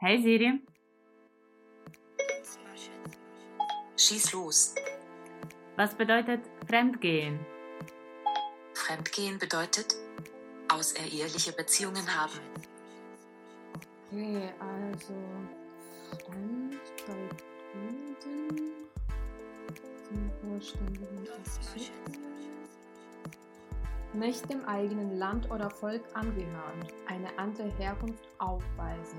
Hey Siri. Schieß los. Was bedeutet Fremdgehen? Fremdgehen bedeutet außereheliche Beziehungen haben. Okay, also Fremd bei Kunden zum vollständigen Abzug. Nicht dem eigenen Land oder Volk angehören, eine andere Herkunft aufweisen,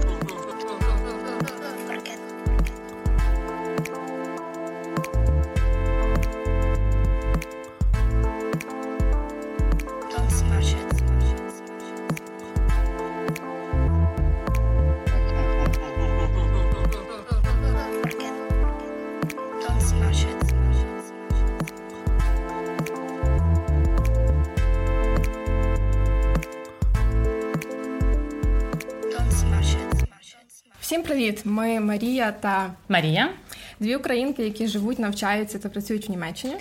Всім привіт! Ми Марія та Марія. дві українки, які живуть, навчаються та працюють в Німеччині.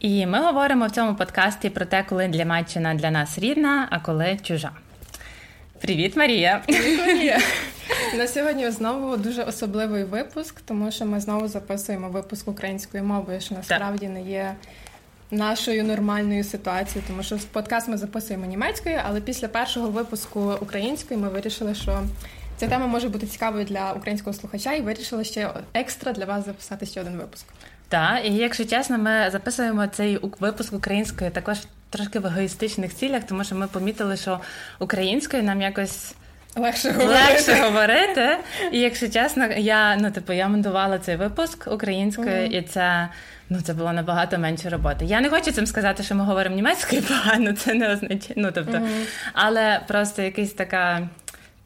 І ми говоримо в цьому подкасті про те, коли Німеччина для нас рідна, а коли чужа. Привіт, Марія! Марія! На сьогодні знову дуже особливий випуск, тому що ми знову записуємо випуск українською мовою, що насправді не є нашою нормальною ситуацією, тому що подкаст ми записуємо німецькою, але після першого випуску українською ми вирішили, що ця тема може бути цікавою для українського слухача, і вирішили ще екстра для вас записати ще один випуск. Так, і якщо чесно, ми записуємо цей випуск українською також трошки в егоїстичних цілях, тому що ми помітили, що українською нам якось. Легше говорити. Легше говорити. І якщо чесно, я ну типу я монтувала цей випуск українською, mm-hmm. і це ну це було набагато менше роботи. Я не хочу цим сказати, що ми говоримо німецькою погано, це не означає. Ну тобто, mm-hmm. але просто якийсь така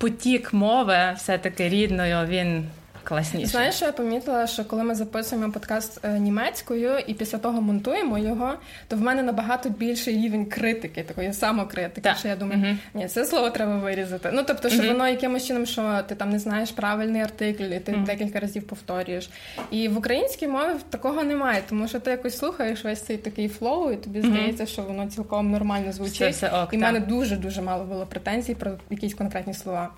потік мови, все-таки рідною, він. Класніше. Знаєш, що я помітила, що коли ми записуємо подкаст е, німецькою і після того монтуємо його, то в мене набагато більший рівень критики, такої самокритики, так. що я думаю, uh-huh. ні, це слово треба вирізати. Ну тобто, що uh-huh. воно якимось чином, що ти там не знаєш правильний артикль, і ти uh-huh. декілька разів повторюєш. І в українській мові такого немає, тому що ти якось слухаєш весь цей такий flow, і тобі здається, що воно цілком нормально звучить. Все, все ок, і в мене дуже дуже мало було претензій про якісь конкретні слова.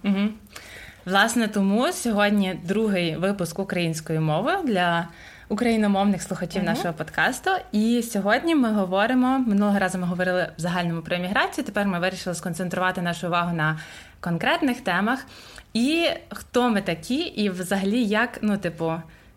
Власне, тому сьогодні другий випуск української мови для україномовних слухачів uh-huh. нашого подкасту. І сьогодні ми говоримо минулого разу. Ми говорили в загальному про еміграцію. Тепер ми вирішили сконцентрувати нашу увагу на конкретних темах. І хто ми такі, і взагалі, як ну, типу,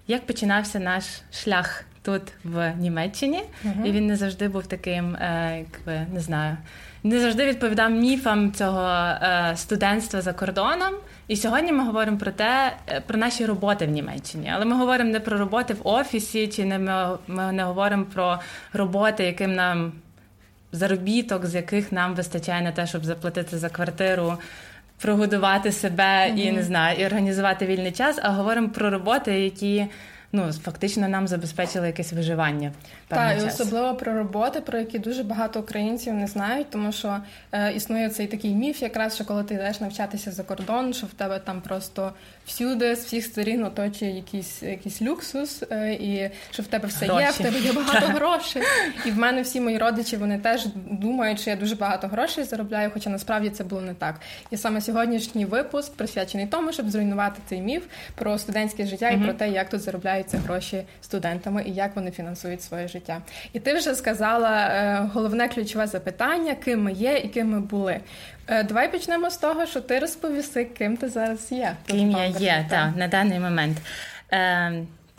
як починався наш шлях тут в Німеччині, uh-huh. і він не завжди був таким, е, якби не знаю, не завжди відповідав міфам цього е, студентства за кордоном. І сьогодні ми говоримо про те, про наші роботи в Німеччині. Але ми говоримо не про роботи в офісі, чи не ми, ми не говоримо про роботи, яким нам заробіток, з яких нам вистачає на те, щоб заплатити за квартиру. Прогодувати себе mm-hmm. і не знаю, і організувати вільний час, а говоримо про роботи, які ну фактично нам забезпечили якесь виживання. Так, і особливо про роботи, про які дуже багато українців не знають, тому що е, існує цей такий міф, якраз що коли ти йдеш навчатися за кордон, що в тебе там просто всюди з всіх сторін оточує якийсь якийсь люксус, е, і що в тебе все гроші. є, в тебе є багато грошей. І в мене всі мої родичі вони теж думають, що я дуже багато грошей заробляю, хоча насправді це було не так. І саме сьогоднішній випуск присвячений тому, щоб зруйнувати цей міф про студентське життя mm-hmm. і про те, як тут заробляються гроші студентами і як вони фінансують своє життя. І ти вже сказала е, головне ключове запитання, ким ми є і ким ми були. Е, давай почнемо з того, що ти розповіси, ким ти зараз є. Ким я є, так, на даний момент.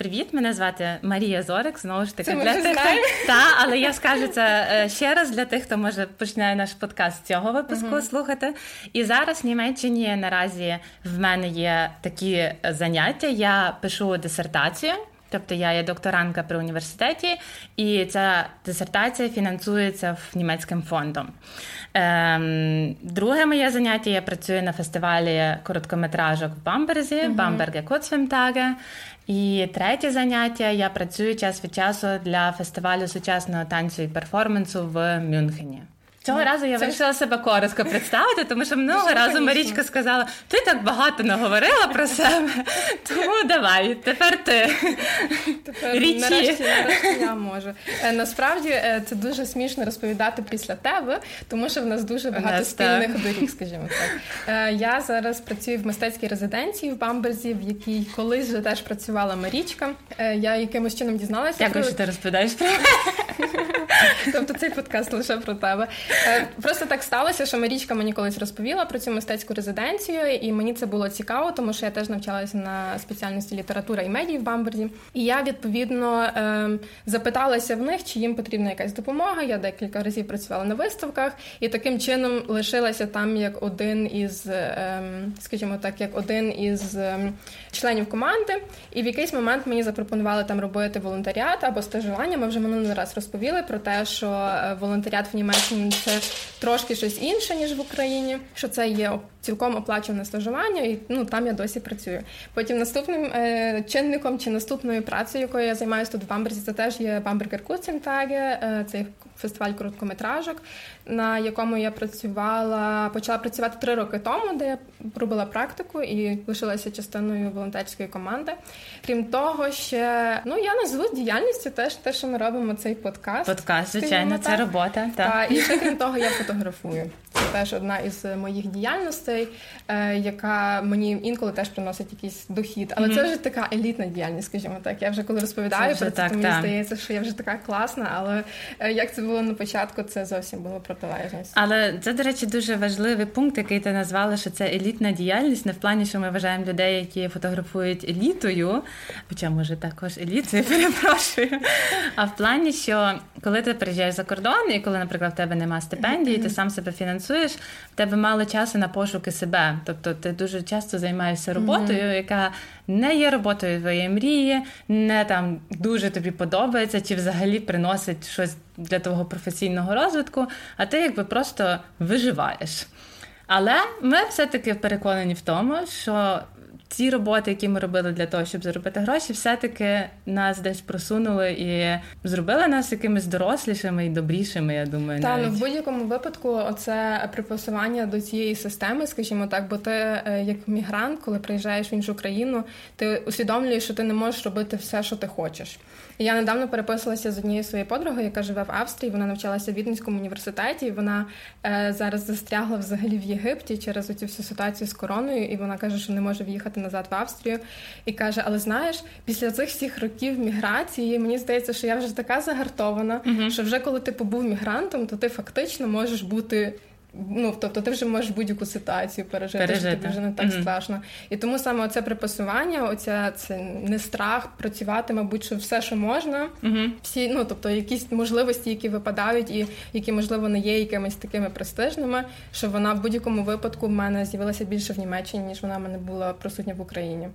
Е, Привіт, мене звати Марія Зорик. Знову ж таки, це для тих, та, але я скажу це ще раз для тих, хто може починає наш подкаст з цього випуску uh-huh. слухати. І зараз в Німеччині наразі в мене є такі заняття. Я пишу дисертацію. Тобто я є докторантка при університеті, і ця дисертація фінансується в німецьким фондом. Ем, Друге моє заняття я працюю на фестивалі короткометражок в Бамберзі, uh-huh. Бамберге Коцфемтаге. І третє заняття я працюю час від часу для фестивалю сучасного танцю і перформансу в Мюнхені. Цього разу я вирішила себе коротко представити, тому що минулого разу Марічка сказала: ти так багато наговорила про себе, тому давай, тепер ти. Тепер Річі. нарешті, нарешті я можу. Е, насправді е, це дуже смішно розповідати після тебе, тому що в нас дуже багато нас спільних так. доріг, скажімо так. Е, я зараз працюю в мистецькій резиденції в Бамберзі, в якій колись вже теж працювала Марічка. Я якимось чином дізналася. Дякую, про... що ти розповідаєш про Тобто цей подкаст лише про тебе. Е, просто так сталося, що Марічка мені колись розповіла про цю мистецьку резиденцію, і мені це було цікаво, тому що я теж навчалася на спеціальності література і медії в Бамберді. І я відповідно ем, запиталася в них, чи їм потрібна якась допомога. Я декілька разів працювала на виставках, і таким чином лишилася там як один із, ем, скажімо так, як один із ем, членів команди. І в якийсь момент мені запропонували там робити волонтеріат або стажування. Ми вже минулий раз розповіли про те, що е, волонтеріат в Німеччині це трошки щось інше ніж в Україні. Що це є цілком оплачуване стажування, і ну там я досі працюю. Потім наступним е, чинником чи наступною працею, якою я займаюся тут в Бамберзі, це теж є Бамбергер Куцентаге, е, це фестиваль короткометражок, на якому я працювала, почала працювати три роки тому, де я робила практику і лишилася частиною волонтерської команди. Крім того, ще ну я назву діяльністю теж те, що ми робимо цей подкаст. Подкаст, звичайно, це робота. Так. Та, і ще крім того, я фотографую. Це теж одна із моїх діяльностей, е, яка мені інколи теж приносить якийсь дохід. Але mm-hmm. це вже така елітна діяльність, скажімо так. Я вже коли розповідаю це про це, так, то мені так. здається, що я вже така класна, але е, як це було на початку, це зовсім було протилежність. Але це, до речі, дуже важливий пункт, який ти назвала, що це елітна діяльність, не в плані, що ми вважаємо людей, які фотографують елітою, хоча може також елітою, перепрошую. А в плані, що коли ти приїжджаєш за кордон, і коли, наприклад, в тебе немає стипендії, ти сам себе фінансуєш, в тебе мало часу на пошуки себе. Тобто ти дуже часто займаєшся роботою, mm-hmm. яка не є роботою твоєї мрії, не там дуже тобі подобається, чи взагалі приносить щось для твого професійного розвитку, а ти якби просто виживаєш. Але ми все-таки переконані в тому, що ці роботи, які ми робили для того, щоб заробити гроші, все-таки нас десь просунули і зробили нас якимись дорослішими і добрішими. Я думаю, Та, ну в будь-якому випадку, оце припасування до цієї системи, скажімо так, бо ти е, як мігрант, коли приїжджаєш в іншу країну, ти усвідомлюєш, що ти не можеш робити все, що ти хочеш. І я недавно переписувалася з однією своєю подругою, яка живе в Австрії. Вона навчалася в Віденському університеті. і Вона е, зараз застрягла взагалі в Єгипті через оцю всю ситуацію з короною, і вона каже, що не може в'їхати назад в Австрію. І каже: Але знаєш, після цих всіх років міграції мені здається, що я вже така загартована, uh що вже коли ти побув мігрантом, то ти фактично можеш бути Ну, тобто ти вже можеш будь-яку ситуацію пережити, пережити. що тобі вже не так mm-hmm. страшно. І тому саме оце припасування, оця це не страх працювати, мабуть, що все, що можна, mm-hmm. всі, ну тобто якісь можливості, які випадають, і які, можливо, не є якимись такими престижними, що вона в будь-якому випадку в мене з'явилася більше в Німеччині, ніж вона в мене була присутня в Україні.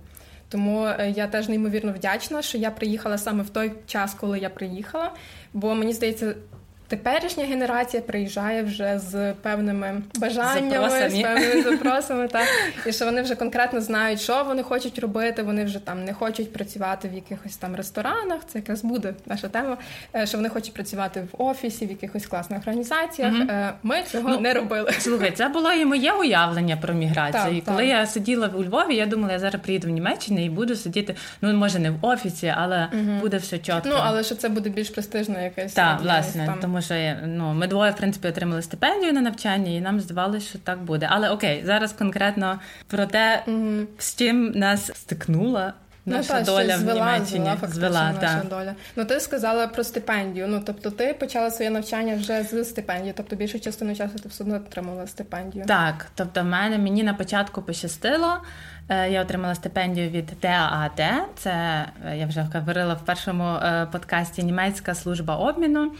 Тому е, я теж неймовірно вдячна, що я приїхала саме в той час, коли я приїхала. Бо мені здається, Теперішня генерація приїжджає вже з певними бажаннями, Запросами. з певними запросами, так і що вони вже конкретно знають, що вони хочуть робити. Вони вже там не хочуть працювати в якихось там ресторанах. Це якраз буде наша тема. Е, що вони хочуть працювати в офісі, в якихось класних організаціях. Угу. Ми цього ну, не робили. Слухай, це було і моє уявлення про міграцію. Так, і коли так. я сиділа у Львові, я думала, я зараз приїду в Німеччину і буду сидіти. Ну може не в офісі, але угу. буде все чітко. Ну але що це буде більш престижно, якесь так, власне, тому що ну, ми двоє в принципі отримали стипендію на навчання, і нам здавалося, що так буде. Але окей, зараз конкретно про те, mm-hmm. з чим нас стикнула. Ну, наша ну, та, доля звела, в Німеччині звела, звела наша та. доля. Ну ти сказала про стипендію. Ну тобто, ти почала своє навчання вже з стипендії, тобто більшу частину часу ти все одно отримала стипендію. Так, тобто, в мене мені на початку пощастило. Е, я отримала стипендію від ТААТ. Це е, я вже говорила в першому е, подкасті Німецька служба обміну.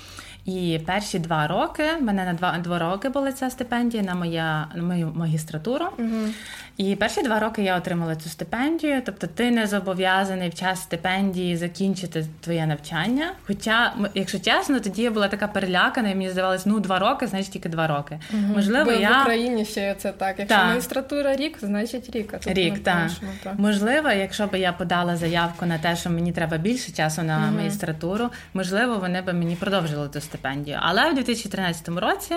І перші два роки в мене на два два роки була ця стипендія на моя на мою магістратуру. Угу. І перші два роки я отримала цю стипендію. Тобто, ти не зобов'язаний в час стипендії закінчити твоє навчання. Хоча, якщо чесно, тоді я була така перелякана, і мені здавалось, ну два роки, значить тільки два роки. Угу. Можливо, Бо я в Україні ще це так. Якщо так. магістратура рік, значить рік. А тут рік. так. Можливо, якщо б я подала заявку на те, що мені треба більше часу на угу. магістратуру, можливо, вони б мені продовжили ту стипендію. Але в 2013 році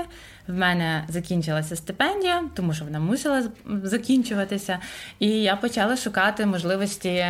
в мене закінчилася стипендія, тому що вона мусила закінчуватися, і я почала шукати можливості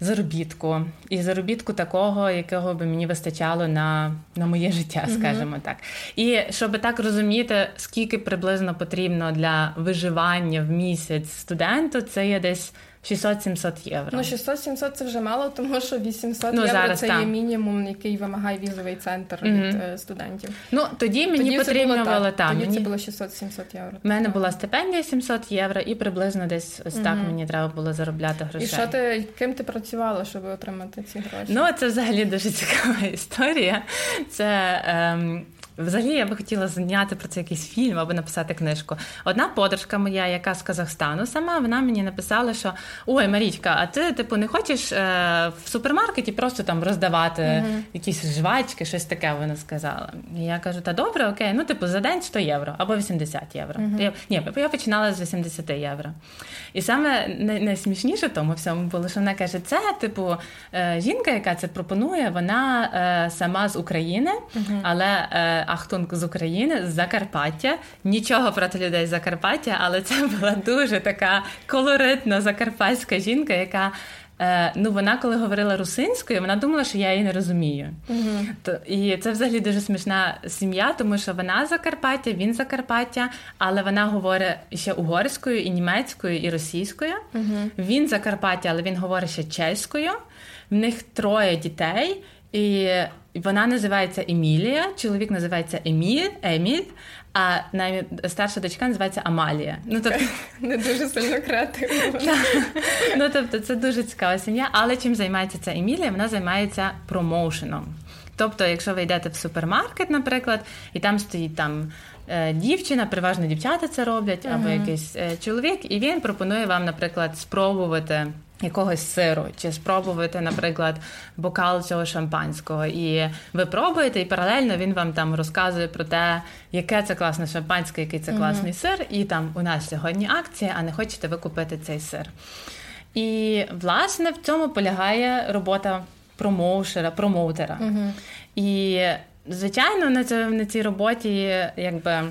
заробітку. І заробітку такого, якого би мені вистачало на на моє життя, скажімо так. І щоб так розуміти, скільки приблизно потрібно для виживання в місяць студенту, це є десь 600-700 євро. Ну 600-700 це вже мало, тому що 800 ну, євро зараз, це так. є мінімум, який вимагає візовий центр mm-hmm. від е, студентів. Ну тоді мені тоді потрібно було, було. Тоді мені... це було 600-700 євро. У мене була стипендія 700 євро, і приблизно десь ось так mm-hmm. мені треба було заробляти грошей. І що ти ким ти працювала, щоб отримати ці гроші? Ну це взагалі дуже цікава історія. Це ем, Взагалі, я би хотіла зняти про це якийсь фільм або написати книжку. Одна подружка моя, яка з Казахстану, сама вона мені написала, що ой, Марічка, а ти типу не хочеш е, в супермаркеті просто там роздавати uh-huh. якісь жвачки, щось таке вона сказала. І я кажу, та добре, окей, ну типу за день 100 євро або 80 євро. Uh-huh. Я, ні, я починала з 80 євро. І саме найсмішніше в тому всьому було, що вона каже: це, типу, е, жінка, яка це пропонує, вона е, сама з України, uh-huh. але. Е, Ахтунг з України, з Закарпаття. Нічого проти людей з Закарпаття, але це була дуже така колоритна закарпатська жінка, яка. Е, ну, вона, коли говорила русинською, вона думала, що я її не розумію. То, І це взагалі дуже смішна сім'я, тому що вона Закарпаття, він Закарпаття, але вона говорить ще угорською, і німецькою, і російською. uh Він Закарпаття, але він говорить ще чеською. В них троє дітей. І вона називається Емілія, чоловік називається Еміль, Еміль, а найстарша дочка називається Амалія. Ну тобто не дуже сильно креативно. Ну тобто, це дуже цікава сім'я. Але чим займається ця Емілія? Вона займається промоушеном. Тобто, якщо ви йдете в супермаркет, наприклад, і там стоїть там. Е, дівчина, переважно дівчата це роблять, або якийсь е, чоловік, і він пропонує вам, наприклад, спробувати якогось сиру, чи спробувати, наприклад, бокал цього шампанського. І ви пробуєте, і паралельно він вам там розказує про те, яке це класне шампанське, який це класний mm-hmm. сир, і там у нас сьогодні акція, а не хочете ви купити цей сир. І, власне, в цьому полягає робота промоушера, промоутера. Mm-hmm. І, звичайно, на цій, роботі, якби.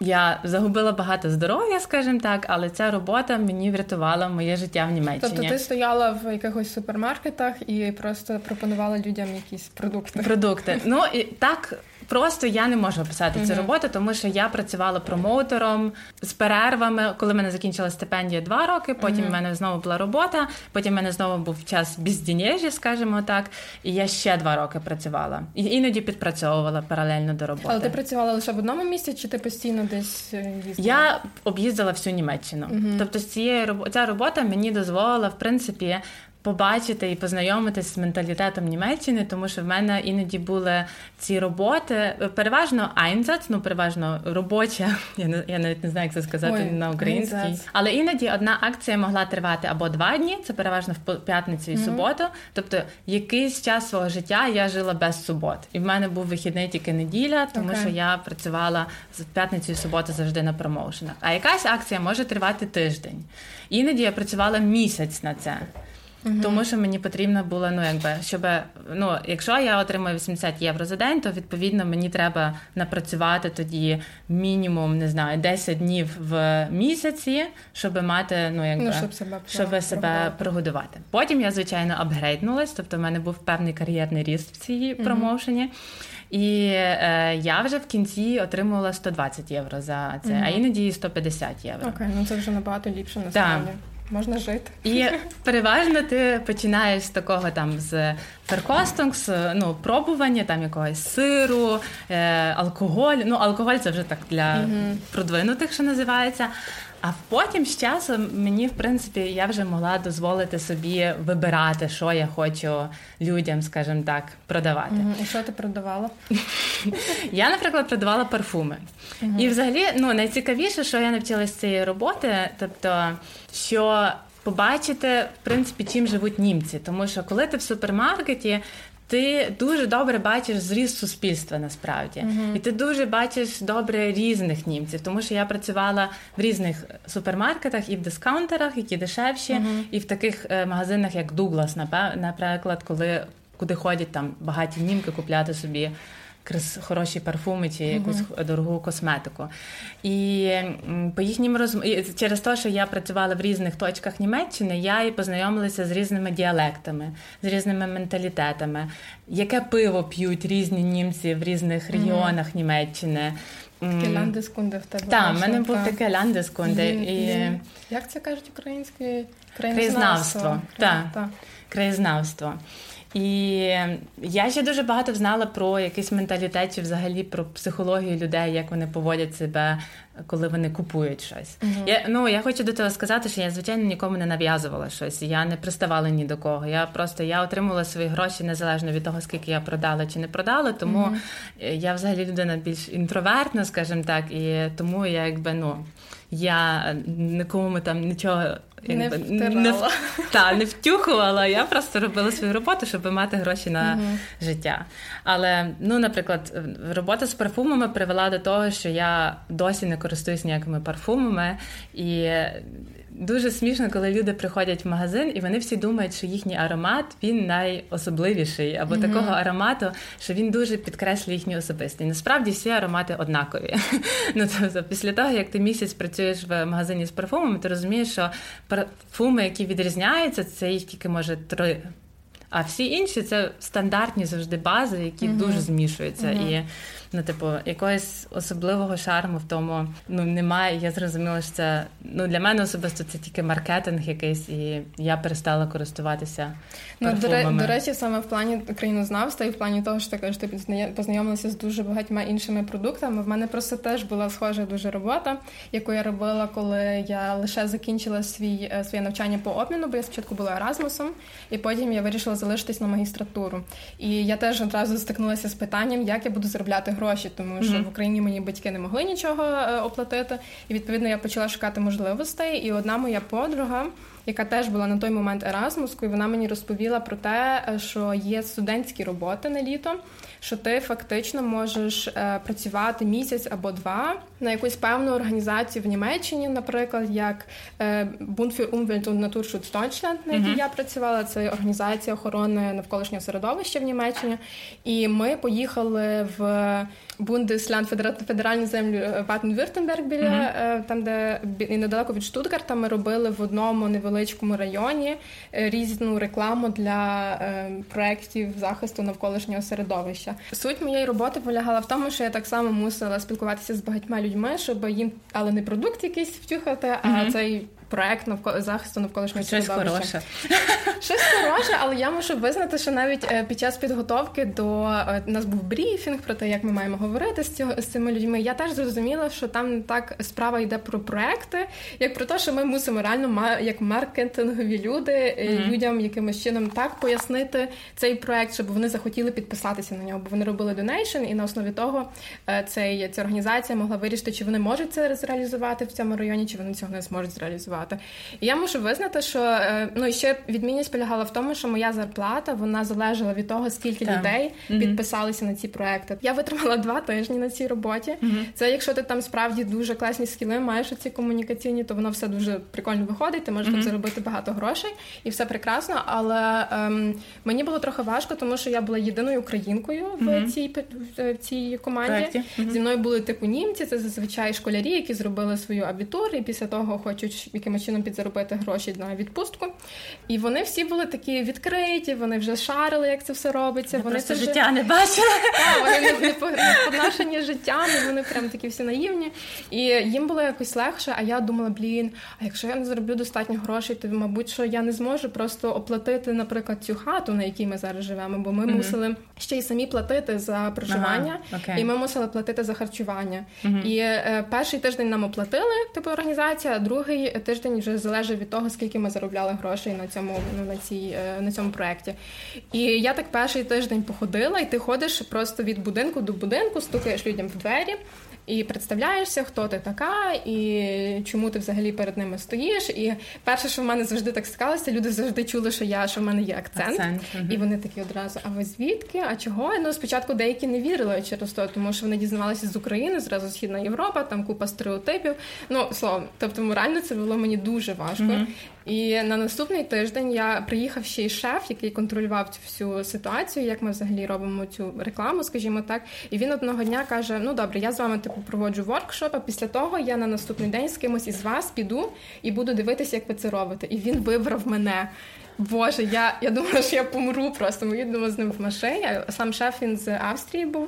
Я загубила багато здоров'я, скажімо так, але ця робота мені врятувала моє життя в Німеччині. Тобто ти стояла в якихось супермаркетах і просто пропонувала людям якісь продукти. Продукти. Ну і так Просто я не можу описати mm-hmm. цю роботу, тому що я працювала промоутером з перервами, коли в мене закінчила стипендія два роки. Потім mm-hmm. в мене знову була робота. Потім в мене знову був час бездінежі, скажімо так. І я ще два роки працювала і іноді підпрацьовувала паралельно до роботи. Але ти працювала лише в одному місці, чи ти постійно десь е, їздила? Я об'їздила всю Німеччину. Mm-hmm. Тобто, з цієї ця робота мені дозволила в принципі побачити і познайомитись з менталітетом Німеччини, тому що в мене іноді були ці роботи. Переважно Einsatz, ну переважно робоча. Я не я навіть не знаю, як це сказати Ой, на українській. Einsatz. Але іноді одна акція могла тривати або два дні. Це переважно в п'ятницю і mm-hmm. суботу. Тобто якийсь час свого життя я жила без субот, і в мене був вихідний тільки неділя, тому okay. що я працювала з п'ятницю і суботу завжди на промоушенах. А якась акція може тривати тиждень. Іноді я працювала місяць на це. Угу. Тому що мені потрібно було, ну якби щоб ну, якщо я отримую 80 євро за день, то відповідно мені треба напрацювати тоді мінімум не знаю 10 днів в місяці, щоб мати ну якби ну, щоб себе щоб себе прогодувати. Потім я звичайно апгрейднулась, тобто в мене був певний кар'єрний ріст в цій угу. промоушені. І е, я вже в кінці отримувала 120 євро за це, mm а іноді 150 євро. Окей, ну це вже набагато ліпше насправді. Можна жити. І переважно ти починаєш з такого там з феркостинг, з ну, пробування там якогось сиру, е, алкоголь. Ну, алкоголь це вже так для mm продвинутих, що називається. А потім з часом мені, в принципі, я вже могла дозволити собі вибирати, що я хочу людям, скажімо так, продавати. Угу. І що ти продавала? Я, наприклад, продавала парфуми. Угу. І взагалі, ну найцікавіше, що я навчилася з цієї роботи, тобто, що побачити, в принципі, чим живуть німці. Тому що коли ти в супермаркеті, ти дуже добре бачиш зріст суспільства насправді, uh-huh. і ти дуже бачиш добре різних німців, тому що я працювала в різних супермаркетах і в дискаунтерах, які дешевші, uh-huh. і в таких е, магазинах, як Дуглас, наприклад, коли куди ходять там багаті німки купляти собі хороші парфуми чи якусь uh-huh. дорогу косметику. І по їхнім розм... через те, що я працювала в різних точках Німеччини, я і познайомилася з різними діалектами, з різними менталітетами, яке пиво п'ють різні німці в різних регіонах uh-huh. Німеччини. Таке ляндескунде в тебе. Так, в мене був таке ляндескунде. І... Як це кажуть українською? Краєзнавство. Так, краєзнавство. І я ще дуже багато знала про якийсь менталітет, чи взагалі про психологію людей, як вони поводять себе, коли вони купують щось. Uh-huh. Я ну я хочу до того сказати, що я звичайно нікому не нав'язувала щось. Я не приставала ні до кого. Я просто я отримала свої гроші незалежно від того, скільки я продала чи не продала. Тому uh-huh. я взагалі людина більш інтровертна, скажімо так, і тому я якби ну я нікому там нічого якби, не не, та, не втюхувала. Я просто робила свою роботу, щоб мати гроші на uh-huh. життя. Але, ну, наприклад, робота з парфумами привела до того, що я досі не користуюсь ніякими парфумами. І Дуже смішно, коли люди приходять в магазин, і вони всі думають, що їхній аромат він найособливіший, або mm-hmm. такого аромату, що він дуже підкреслює їхню особистість. Насправді всі аромати однакові. Ну тобто, після того, як ти місяць працюєш в магазині з парфумами, ти розумієш, що парфуми, які відрізняються, це їх тільки може три. А всі інші це стандартні завжди бази, які mm-hmm. дуже змішуються. Mm-hmm. І ну, типу, якогось особливого шарму в тому ну немає. Я зрозуміла, що це ну для мене особисто це тільки маркетинг якийсь, і я перестала користуватися. Ну, до, до речі, саме в плані країнознавства і в плані того, що ти кажеш, ти познайомилася з дуже багатьма іншими продуктами. В мене просто теж була схожа дуже робота, яку я робила, коли я лише закінчила свій е, своє навчання по обміну, бо я спочатку була Еразмусом, і потім я вирішила залишитись на магістратуру. І я теж одразу стикнулася з питанням, як я буду заробляти гроші гроші, тому що mm-hmm. в Україні мені батьки не могли нічого е, оплатити. І відповідно я почала шукати можливостей. І одна моя подруга, яка теж була на той момент Еразмускою, вона мені розповіла про те, е, що є студентські роботи на літо що ти фактично можеш е, працювати місяць або два на якусь певну організацію в Німеччині, наприклад, як е, Bund für Umwelt und Naturschutz Deutschland, на якій uh-huh. я працювала. Це організація охорони навколишнього середовища в Німеччині. І ми поїхали в Бундеслянд федеральну землю Баден-Вюртемберг біля uh-huh. там, де недалеко від Штутгарта, ми робили в одному невеличкому районі е, різну рекламу для е, проєктів захисту навколишнього середовища. Суть моєї роботи полягала в тому, що я так само мусила спілкуватися з багатьма людьми, щоб їм, але не продукт якийсь втюхати, а mm-hmm. цей проект навколо захисту навколишнього Щось хороше. Щось хороше, але я мушу визнати, що навіть е, під час підготовки до е, у нас був брифінг про те, як ми маємо говорити з цього з цими людьми. Я теж зрозуміла, що там не так справа йде про проекти, як про те, що ми мусимо реально як маркетингові люди mm-hmm. людям якимось чином так пояснити цей проект, щоб вони захотіли підписатися на нього, бо вони робили donation, і на основі того цей ця організація могла вирішити, чи вони можуть це зреалізувати в цьому районі, чи вони цього не зможуть зреалізувати працювати. І я мушу визнати, що е, ну і ще відмінність полягала в тому, що моя зарплата вона залежала від того, скільки так. людей mm-hmm. підписалися на ці проекти. Я витримала два тижні на цій роботі. Mm-hmm. Це якщо ти там справді дуже класні скіли, маєш ці комунікаційні, то воно все дуже прикольно виходить. Ти можеш mm-hmm. там заробити багато грошей, і все прекрасно. Але ем, мені було трохи важко, тому що я була єдиною українкою в цій в цій команді. Зі мною були типу німці. Це зазвичай школярі, які зробили свою абітур, і після того хочуть якимось чином підзаробити гроші на відпустку. І вони всі були такі відкриті, вони вже шарили, як це все робиться. Я вони це життя вже... не бачили. Так, Вони не, подношені життям, вони прям такі всі наївні. І їм було якось легше. А я думала, блін, а якщо я не зароблю достатньо грошей, то мабуть, що я не зможу просто оплатити, наприклад, цю хату, на якій ми зараз живемо, бо ми mm-hmm. мусили ще й самі платити за проживання, ага, okay. і ми мусили платити за харчування. Mm-hmm. І е, перший тиждень нам оплатили, типу організація, а другий тиждень вже залежить від того, скільки ми заробляли грошей на цьому ну, на цій е, на цьому проєкті. І я так перший тиждень походила, і ти ходиш просто від будинку до будинку, стукаєш людям в двері. І представляєшся, хто ти така, і чому ти взагалі перед ними стоїш. І перше, що в мене завжди так стикалося, люди завжди чули, що я що в мене є акцент, Акцент, мгм. і вони такі одразу: а ви звідки? А чого? Ну спочатку деякі не вірили через то, тому що вони дізнавалися з України, зразу Східна Європа, там купа стереотипів. Ну словом, тобто морально це було мені дуже важко. І на наступний тиждень я приїхав ще й шеф, який контролював цю всю ситуацію, як ми взагалі робимо цю рекламу, скажімо так. І він одного дня каже: Ну добре, я з вами типу проводжу воркшоп, а після того я на наступний день з кимось із вас піду і буду дивитися, як ви це робите. І він вибрав мене. Боже, я, я думала, що я помру просто. Ми їдемо з ним в машині. Сам шеф він з Австрії був.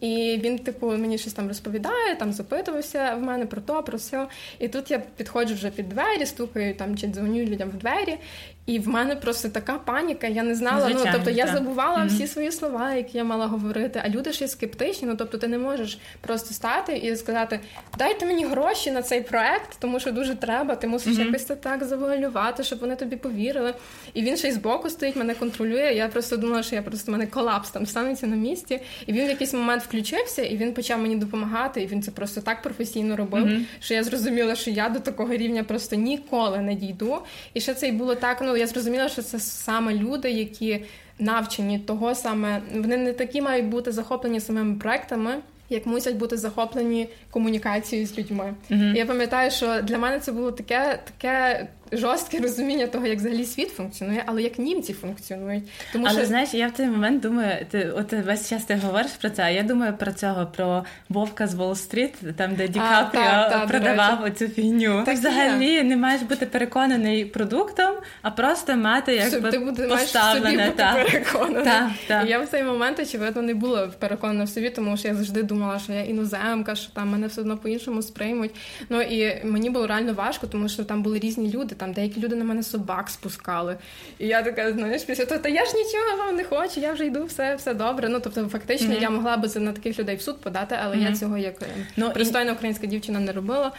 І він, типу, мені щось там розповідає, там запитувався в мене про то, про все. І тут я підходжу вже під двері, стукаю там чи дзвоню людям в двері. І в мене просто така паніка. Я не знала. Звичайно, ну тобто я так. забувала Мгм. всі свої слова, які я мала говорити. А люди ще й скептичні. Ну тобто, ти не можеш просто стати і сказати: дайте мені гроші на цей проект, тому що дуже треба. Ти мусиш якось це так завуалювати, щоб вони тобі повірили. І він ще й збоку стоїть, мене контролює. Я просто думала, що я просто в мене колапс там станеться на місці. І він в якийсь момент включився, і він почав мені допомагати. І він це просто так професійно робив, що я зрозуміла, що я до такого рівня просто ніколи не дійду. І ще це й було так. Ну я зрозуміла, що це саме люди, які навчені того саме, вони не такі мають бути захоплені самими проектами. Як мусять бути захоплені комунікацією з людьми. І я пам'ятаю, що для мене це було таке, таке жорстке розуміння того, як взагалі світ функціонує, але як німці функціонують. Тому Але що знаєш, я в той момент думаю, ти от весь час ти говориш про це. А я думаю про цього, про Вовка з Уолл-стріт, там де Ді так, Капріо так, до продавав оцю фігню. Так взагалі не маєш бути переконаний продуктом, а просто мати щоб ти буде, поставлене. бути та. переконана. Я в цей момент, очевидно, не була переконана в собі, тому що я завжди думала, що я іноземка, що там мене все одно по-іншому сприймуть. Ну і мені було реально важко, тому що там були різні люди. Там деякі люди на мене собак спускали. І я така, знаєш, після того, та я ж нічого вам не хочу, я вже йду, все, все добре. Ну тобто, фактично, я могла би на таких людей в суд подати, але я цього як е, Ну, і- українська дівчина не робила.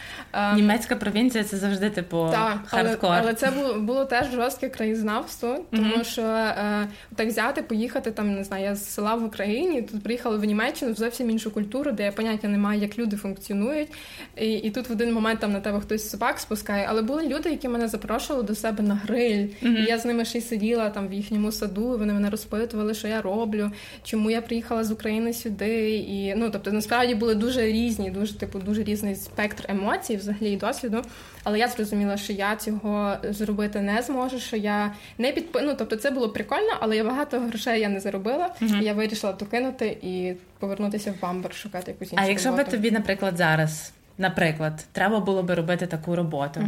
Німецька провінція це завжди типу так, але, хардкор. але це було, було теж жорстке краєзнавство, тому що е, так взяти, поїхати там, не знаю, я з села в Україні, тут приїхала в Німеччину в зовсім іншу культуру, де я поняття не маю, як люди функціонують. І, і тут в один момент там на тебе хтось собак спускає. Але були люди, які мене запрошували до себе на гриль. І я з ними ще й сиділа там в їхньому саду. і Вони мене розпитували, що я роблю, чому я приїхала з України сюди. І ну тобто насправді були дуже різні, дуже типу дуже різний спектр емоцій, взагалі і досвіду. Але я зрозуміла, що я цього зробити не зможу, що я не підп... Ну, тобто це було прикольно, але я багато грошей я не заробила. І я вирішила то кинути і повернутися в Бамбер, шукати якусь іншу А якщо би тобі, наприклад, зараз, наприклад, треба було би робити таку роботу,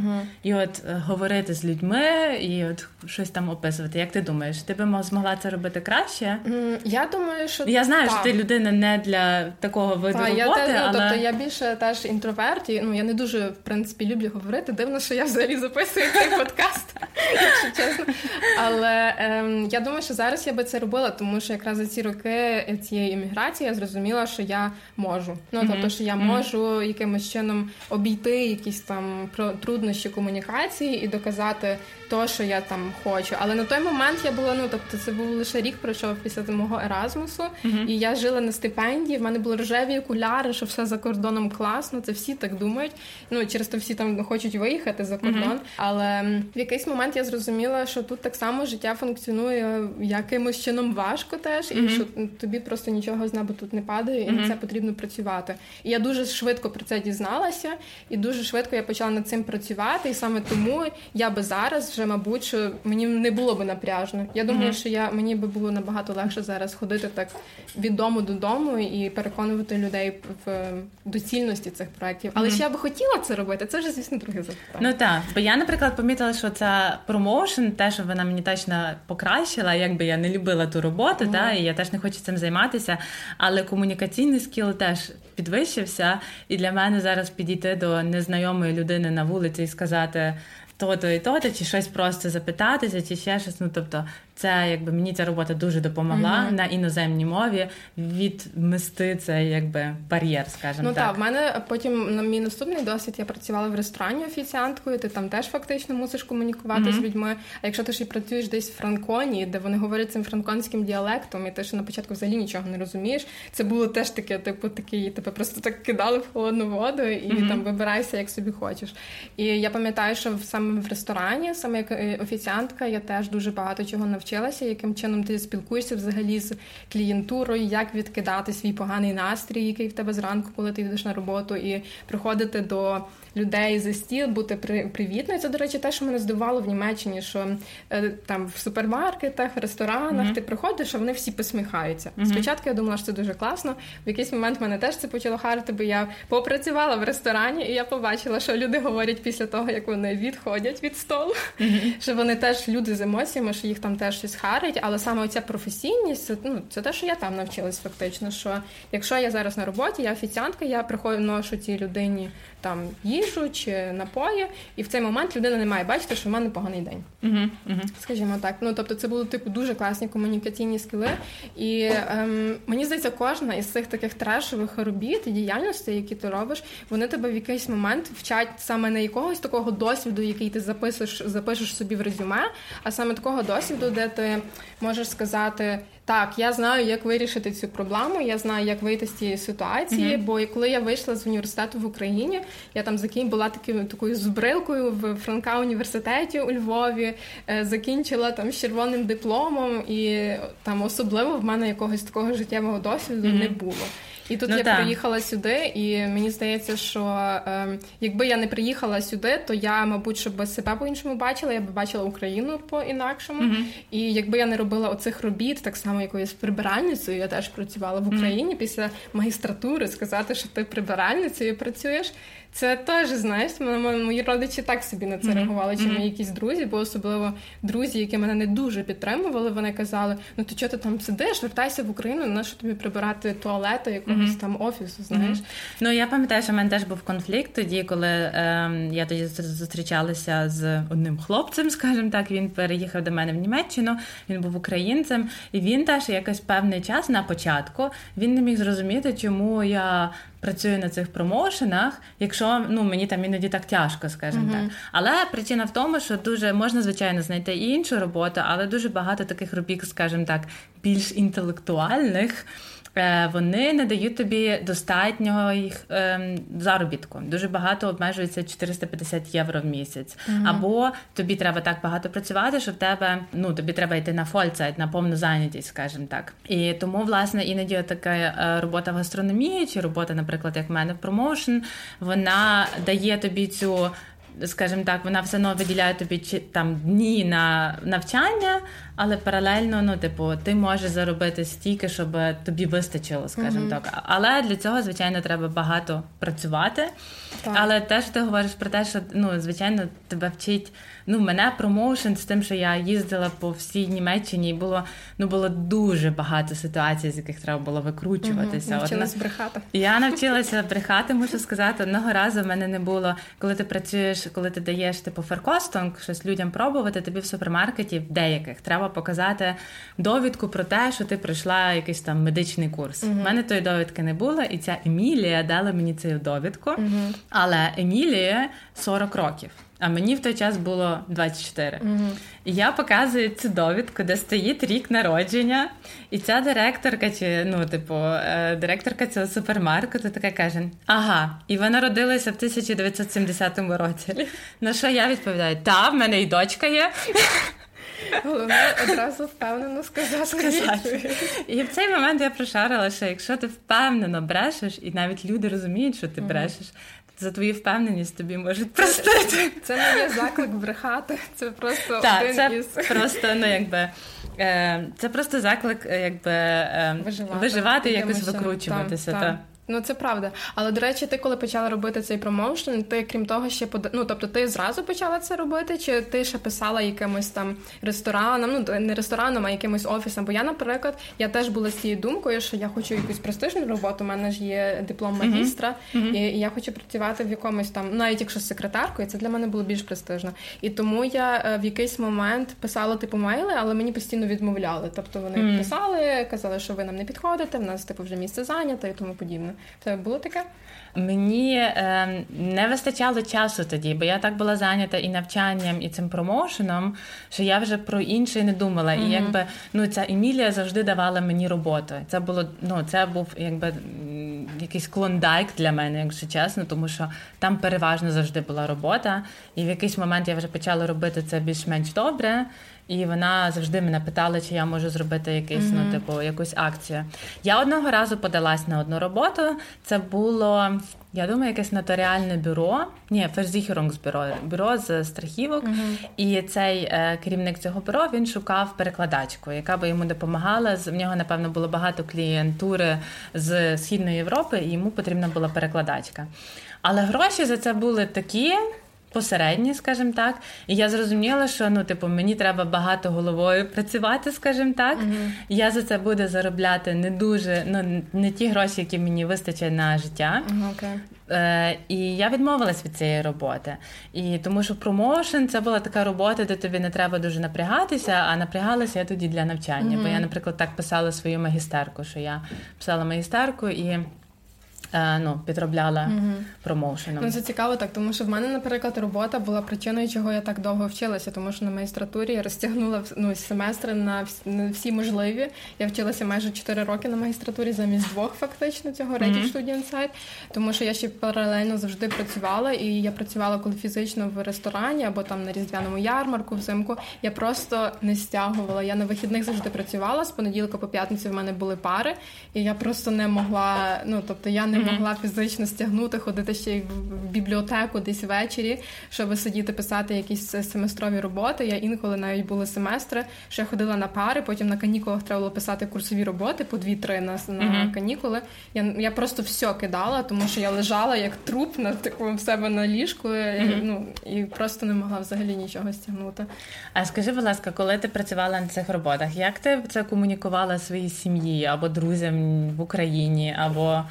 і от е, говорити з людьми, і от щось там описувати, як ти думаєш, ти би мо- змогла це робити краще? М, Я думаю, що Я знаю, так. що ти людина не для такого виду Та, роботи, я теж, ну, але тобто я більше теж інтроверт, і ну я не дуже в принципі люблю говорити. Дивно, що я взагалі записую цей подкаст, якщо чесно. Але ем, я думаю, що зараз я би це робила, тому що якраз за ці роки цієї еміграції я зрозуміла, що я можу. Ну тобто, що я можу якимось чином обійти якісь там труднощі комунікації і доказати то, що я там хочу. Але на той момент я була, ну тобто, це був лише рік пройшов після мого Еразмусу, і я жила на стипендії. В мене були рожеві окуляри, що все за кордоном класно. Це всі так думають. Ну через то всі там хочуть виїхати за кордон. Але в якийсь момент я зрозуміла, що тут так само життя функціонує якимось чином важко теж, і що тобі просто нічого з неба тут не падає, і на це потрібно працювати. І я дуже швидко про це дізналася, і дуже швидко я почала над цим працювати. І саме тому я би зараз вже, мабуть, що мені не було би напряжно. Я думаю, що я мені би було набагато легше зараз ходити так від дому додому і переконувати людей в доцільності цих проєктів. Але ще я би хотіла це робити. Це вже звісно друге запитання. Ну так, бо я, наприклад, помітила, що це промоушен, те, що вона мені точно покращила, якби я не любила ту роботу, та, і я теж не хочу цим займатися. Але комунікаційний скіл теж підвищився. І для мене зараз підійти до незнайомої людини на вулиці і сказати. То-то і то-то, чи щось просто запитатися, чи ще щось. Ну тобто, це якби мені ця робота дуже допомогла mm-hmm. на іноземній мові відмести цей якби бар'єр, скажімо ну, так. Ну так, в мене потім на мій наступний досвід я працювала в ресторані офіціанткою. Ти там теж фактично мусиш комунікувати mm-hmm. з людьми. А якщо ти ж і працюєш десь в Франконі, де вони говорять цим франконським діалектом, і ти ж на початку взагалі нічого не розумієш, це було теж таке, типу, такий, тебе просто так кидали в холодну воду і mm-hmm. там вибирайся, як собі хочеш. І я пам'ятаю, що саме в ресторані, саме як е, офіціантка, я теж дуже багато чого навчилася, яким чином ти спілкуєшся взагалі з клієнтурою, як відкидати свій поганий настрій, який в тебе зранку, коли ти йдеш на роботу, і приходити до людей за стіл, бути привітною. Це, до речі, те, що мене здивувало в Німеччині, що е, там в супермаркетах, в ресторанах mm-hmm. ти приходиш, а вони всі посміхаються. Mm-hmm. Спочатку я думала, що це дуже класно. В якийсь момент мене теж це почало харити, бо я попрацювала в ресторані, і я побачила, що люди говорять після того, як вони відходять від столу, mm-hmm. що вони теж люди з емоціями, що їх там теж щось харить, але саме оця професійність, це, ну, це те, що я там навчилась фактично. Що якщо я зараз на роботі, я офіціантка, я приходжу ношу цій людині там їжу чи напої, і в цей момент людина не має бачити, що в мене поганий день. Uh-huh, uh-huh. Скажімо так. Ну тобто, це були типу дуже класні комунікаційні скіли. І ем, мені здається, кожна із цих таких трешових робіт і діяльностей, які ти робиш, вони тебе в якийсь момент вчать саме не якогось такого досвіду, який ти записуєш, запишеш собі в резюме, а саме такого досвіду, де ти можеш сказати. Так, я знаю, як вирішити цю проблему. Я знаю, як вийти з цієї ситуації. Mm-hmm. Бо коли я вийшла з університету в Україні, я там закін була таким такою збрилкою в Франка університеті у Львові, е, закінчила там з червоним дипломом, і там особливо в мене якогось такого життєвого досвіду mm-hmm. не було. І тут ну, я та. приїхала сюди, і мені здається, що е, якби я не приїхала сюди, то я, мабуть, щоб себе по-іншому бачила, я б бачила Україну по-інакшому. Mm-hmm. І якби я не робила оцих робіт, так само якоюсь прибиральницею, я теж працювала в Україні mm-hmm. після магістратури, сказати, що ти прибиральницею працюєш. Це теж знаєш, мої родичі так собі на це mm-hmm. реагували, чи мої якісь друзі, бо особливо друзі, які мене не дуже підтримували, вони казали: ну то чого ти там сидиш, вертайся в Україну, на що тобі прибирати туалети якогось mm-hmm. там офісу. Знаєш? Mm-hmm. Ну я пам'ятаю, що в мене теж був конфлікт тоді, коли е, я тоді зустрічалася з одним хлопцем, скажімо так. Він переїхав до мене в Німеччину, він був українцем, і він теж якось певний час на початку він не міг зрозуміти, чому я працюю на цих промоушенах, якщо ну мені там іноді так тяжко, скажімо uh-huh. так. Але причина в тому, що дуже можна звичайно знайти і іншу роботу, але дуже багато таких робіт, скажімо так, більш інтелектуальних. Е, вони не дають тобі достатнього їх ем, заробітку. Дуже багато обмежується 450 євро в місяць. mm Або тобі треба так багато працювати, що в тебе ну тобі треба йти на фольцайт, на повну зайнятість, скажімо так. І тому, власне, іноді така е, робота в гастрономії, чи робота, наприклад, як в мене в промоушен, вона дає тобі цю. Скажімо так, вона все одно виділяє тобі там дні на навчання, але паралельно, ну, типу, ти можеш заробити стільки, щоб тобі вистачило, скажімо mm-hmm. так. Але для цього, звичайно, треба багато працювати. Так. Але теж ти говориш про те, що ну, звичайно, тебе вчить ну, мене промоушен з тим, що я їздила по всій Німеччині, і було ну було дуже багато ситуацій, з яких треба було викручуватися. Угу, навчилась Одна... брехати. Я навчилася брехати, мушу сказати. Одного разу в мене не було, коли ти працюєш, коли ти даєш типу феркостонг, щось людям пробувати, тобі в супермаркеті в деяких треба показати довідку про те, що ти пройшла якийсь там медичний курс. У мене тої довідки не було, і ця Емілія дала мені цю довідку, угу. але Емілія 40 років. А мені в той час було 24. Угу. І я показую цю довідку, де стоїть рік народження, і ця директорка, чи ну, типу, е, директорка цього супермаркету така каже: Ага, і ви народилися в 1970 році. На що я відповідаю? Та, в мене і дочка є. Головне одразу впевнено сказати. сказати. І в цей момент я прошарила, що якщо ти впевнено брешеш, і навіть люди розуміють, що ти брешеш, за твою впевненість тобі можуть простити. Це не є заклик брехати, це просто так, один це із... просто ну якби. Е, це просто заклик, якби виживати, виживати і якось викручуватися. Так, Ну це правда. Але до речі, ти коли почала робити цей промоушен, ти крім того, ще под... ну, тобто ти зразу почала це робити, чи ти ще писала якимось там ресторанам, ну не ресторанам, а якимось офісам? Бо я, наприклад, я теж була з цією думкою, що я хочу якусь престижну роботу. У мене ж є диплом магістра, mm-hmm. і, і я хочу працювати в якомусь там, навіть якщо з секретаркою, це для мене було більш престижно. І тому я е, в якийсь момент писала типу мейли, але мені постійно відмовляли. Тобто вони mm-hmm. писали, казали, що ви нам не підходите, в нас типу вже місце зайнято і тому подібне. Це було таке? Мені е, не вистачало часу тоді, бо я так була зайнята і навчанням, і цим промоушеном, що я вже про інше не думала. Mm-hmm. І якби ну ця Емілія завжди давала мені роботу. Це було ну це був якби якийсь клондайк для мене, якщо чесно, тому що там переважно завжди була робота. І в якийсь момент я вже почала робити це більш-менш добре. І вона завжди мене питала, чи я можу зробити якийсь, mm-hmm. ну, типу, якусь акцію. Я одного разу подалась на одну роботу. Це було, я думаю, якесь нотаріальне бюро. Ні, бюро, бюро з страхівок. Mm-hmm. І цей е, керівник цього бюро він шукав перекладачку, яка би йому допомагала. В нього, напевно, було багато клієнтури з Східної Європи, і йому потрібна була перекладачка. Але гроші за це були такі посередні, скажімо так. І я зрозуміла, що ну, типу, мені треба багато головою працювати, скажімо так. Mm-hmm. Я за це буду заробляти не дуже, ну не ті гроші, які мені вистачать на життя. Okay. Е, І я відмовилась від цієї роботи. І тому що промоушен це була така робота, де тобі не треба дуже напрягатися, а напрягалася я тоді для навчання. Mm-hmm. Бо я, наприклад, так писала свою магістерку, що я писала магістерку і. Е, ну, підробляла mm промоушеном. Ну, Це цікаво так, тому що в мене, наприклад, робота була причиною, чого я так довго вчилася, тому що на магістратурі я розтягнула ну, семестри на всі, можливі. Я вчилася майже 4 роки на магістратурі замість двох, фактично, цього mm-hmm. Student Site, тому що я ще паралельно завжди працювала, і я працювала коли фізично в ресторані або там на різдвяному ярмарку взимку. Я просто не стягувала. Я на вихідних завжди працювала з понеділка по п'ятницю в мене були пари, і я просто не могла. Ну тобто я не не могла фізично стягнути, ходити ще й в бібліотеку десь ввечері, щоб сидіти писати якісь семестрові роботи. Я інколи навіть були семестри, що я ходила на пари, потім на канікулах треба було писати курсові роботи по дві-три на, на канікули. Я я просто все кидала, тому що я лежала як труп на такому в себе на ліжку. І, ну і просто не могла взагалі нічого стягнути. А скажи, будь ласка, коли ти працювала на цих роботах, як ти це комунікувала своїй сім'ї або друзям в Україні, або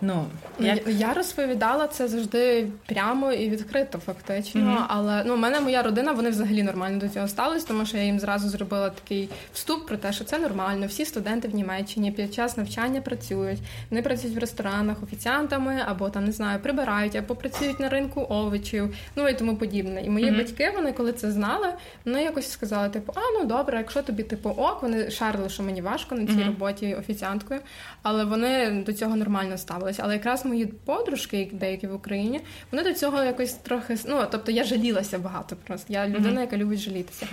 ну Ну, як... Я розповідала це завжди прямо і відкрито, фактично. Mm-hmm. Але ну, у мене моя родина, вони взагалі нормально до цього ставились, тому що я їм зразу зробила такий вступ про те, що це нормально. Всі студенти в Німеччині під час навчання працюють. Вони працюють в ресторанах офіціантами, або там не знаю, прибирають, або працюють на ринку овочів, ну і тому подібне. І мої mm-hmm. батьки, вони коли це знали, вони якось сказали: типу, а ну добре, якщо тобі типу ок, вони шарили, що мені важко на цій mm-hmm. роботі офіціанткою, але вони до цього нормально ставилися але якраз мої подружки, деякі в Україні, вони до цього якось трохи ну, тобто я жалілася багато просто. Я людина, яка любить жалітися.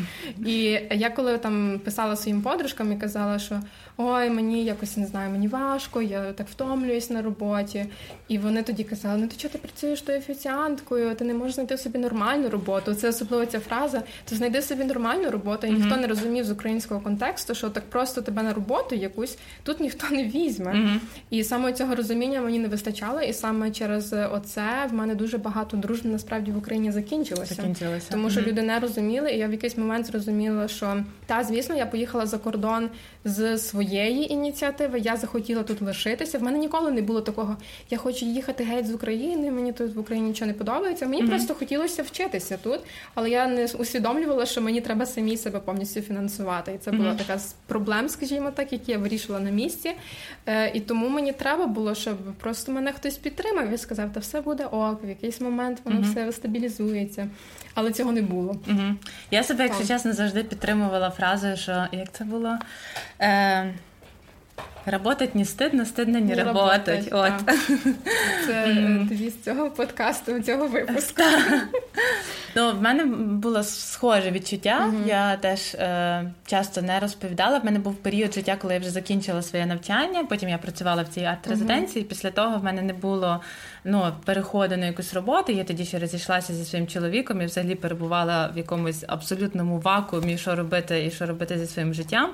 І я коли там писала своїм подружкам і казала, що ой, мені якось не знаю, мені важко, я так втомлююсь на роботі. І вони тоді казали: ну ти чого ти працюєш тою офіціанткою? Ти не можеш знайти собі нормальну роботу. Це особливо ця фраза. Ти знайди собі нормальну роботу, і ніхто не розумів з українського контексту, що так просто тебе на роботу якусь тут ніхто не візьме. І саме цього розуміння мені не вистачало, і саме через оце в мене дуже багато дружб насправді в Україні закінчилося. Закінчилося. Тому що mm-hmm. люди не розуміли, і я в якийсь момент зрозуміла, що та, звісно, я поїхала за кордон з своєї ініціативи. Я захотіла тут лишитися. В мене ніколи не було такого. Я хочу їхати геть з України. Мені тут в Україні нічого не подобається. Мені mm-hmm. просто хотілося вчитися тут, але я не усвідомлювала, що мені треба самі себе повністю фінансувати. І це була mm-hmm. така з проблем, скажімо так, які я вирішила на місці. Е, І тому мені треба було, щоб просто мене хтось підтримав і сказав, та все буде ок, в якийсь момент воно mm-hmm. все стабілізується. Але цього не було. Mm-hmm. Я себе, якщо чесно, завжди підтримувала фразою, що як це було. Е... Работать не стидно, стидно не, не работать. От. Це тобі з цього подкасту, цього випуску. Ну, В мене було схоже відчуття. Mm-hmm. Я теж е, часто не розповідала. В мене був період життя, коли я вже закінчила своє навчання. Потім я працювала в цій арт-резиденції. Mm-hmm. Після того в мене не було ну, переходу на якусь роботу. Я тоді ще розійшлася зі своїм чоловіком і взагалі перебувала в якомусь абсолютному вакуумі, що робити і що робити зі своїм життям.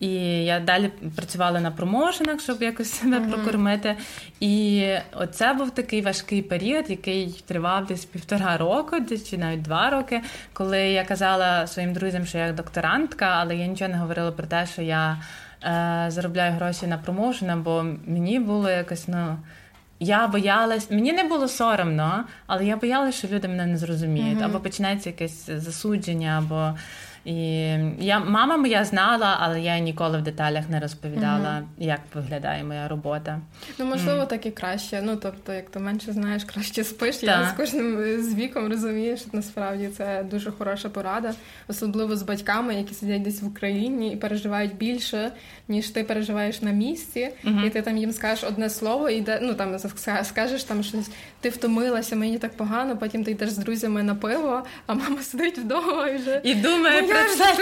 І я далі працювала на промоушенах, щоб якось себе Мгм. прокормити. І оце був такий важкий період, який тривав десь півтора року, десь чи навіть два роки, коли я казала своїм друзям, що я докторантка, але я нічого не говорила про те, що я е, заробляю гроші на промоушенах, бо мені було якось, ну. Я боялась, мені не було соромно, але я боялась, що люди мене не зрозуміють, Мгм. або почнеться якесь засудження, або і я мама моя знала, але я ніколи в деталях не розповідала, як виглядає моя робота. Ну, можливо, так і краще. Ну, тобто, як то менше знаєш, краще спиш. Так. Я з кожним з віком розумію, що насправді це дуже хороша порада, особливо з батьками, які сидять десь в Україні і переживають більше, ніж ти переживаєш на місці. Мгм. І ти там їм скажеш одне слово, і йде, ну там ска- скажеш там щось, ти втомилася, мені так погано. Потім ти йдеш з друзями на пиво, а мама сидить вдома і вже. І думає про це.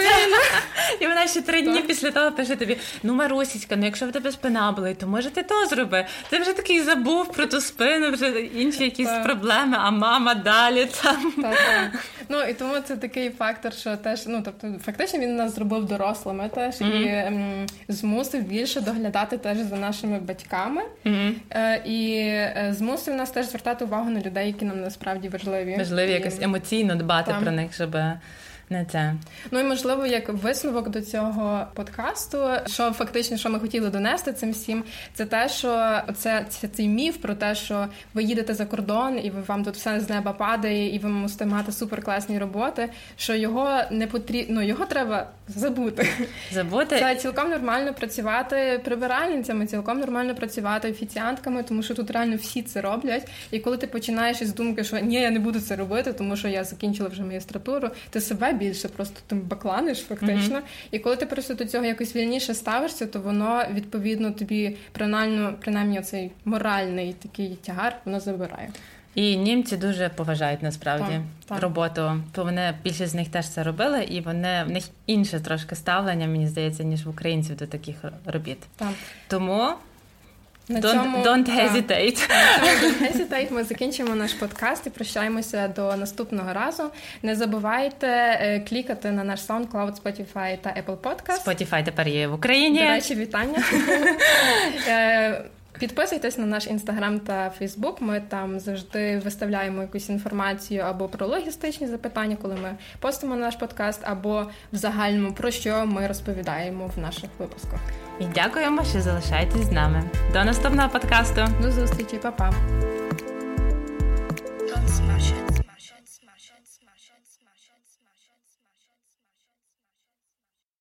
І вона ще три дні після того пише тобі: ну Марусічка, ну якщо в тебе спина болить, то може ти то зроби. Ти вже такий забув про ту спину, вже інші якісь проблеми, а мама далі там. Так, так. Ну і тому це такий фактор, що теж ну тобто, фактично він нас зробив дорослими теж і ем, змусив більше доглядати теж за нашими батьками, Мгм. е, і е, змусив нас теж звертати увагу на людей, які нам насправді важливі. Важливо І- якось емоційно дбати Там. про них, щоб не це. Ну і можливо, як висновок до цього подкасту, що фактично, що ми хотіли донести цим всім, це те, що це, це цей міф про те, що ви їдете за кордон і ви вам тут все з неба падає, і ви мусите мати суперкласні роботи. Що його не потрібно, ну, його треба забути. Забути. Це цілком нормально працювати прибиральницями, цілком нормально працювати офіціантками, тому що тут реально всі це роблять. І коли ти починаєш із думки, що ні, я не буду це робити, тому що я закінчила вже магістратуру, ти себе більше просто тим бакланиш, фактично. І коли ти просто до цього якось вільніше ставишся, то воно відповідно тобі принаймні, принаймні цей моральний такий тягар воно забирає. І німці дуже поважають насправді Так, так. роботу. То вони більшість з них теж це робили, і вони в них інше трошки ставлення, мені здається, ніж в українців до таких робіт. Там Тому на don't, цьому don't так. don't Hesitate, ми закінчимо наш подкаст і прощаємося до наступного разу. Не забувайте е, клікати на наш SoundCloud, Spotify та Apple Podcast. Spotify тепер є в Україні. До речі, вітання. Підписуйтесь на наш інстаграм та фейсбук. Ми там завжди виставляємо якусь інформацію або про логістичні запитання, коли ми постимо наш подкаст, або в загальному про що ми розповідаємо в наших випусках. І дякуємо, що залишаєтесь з нами. До наступного подкасту. До зустрічі, Па-па.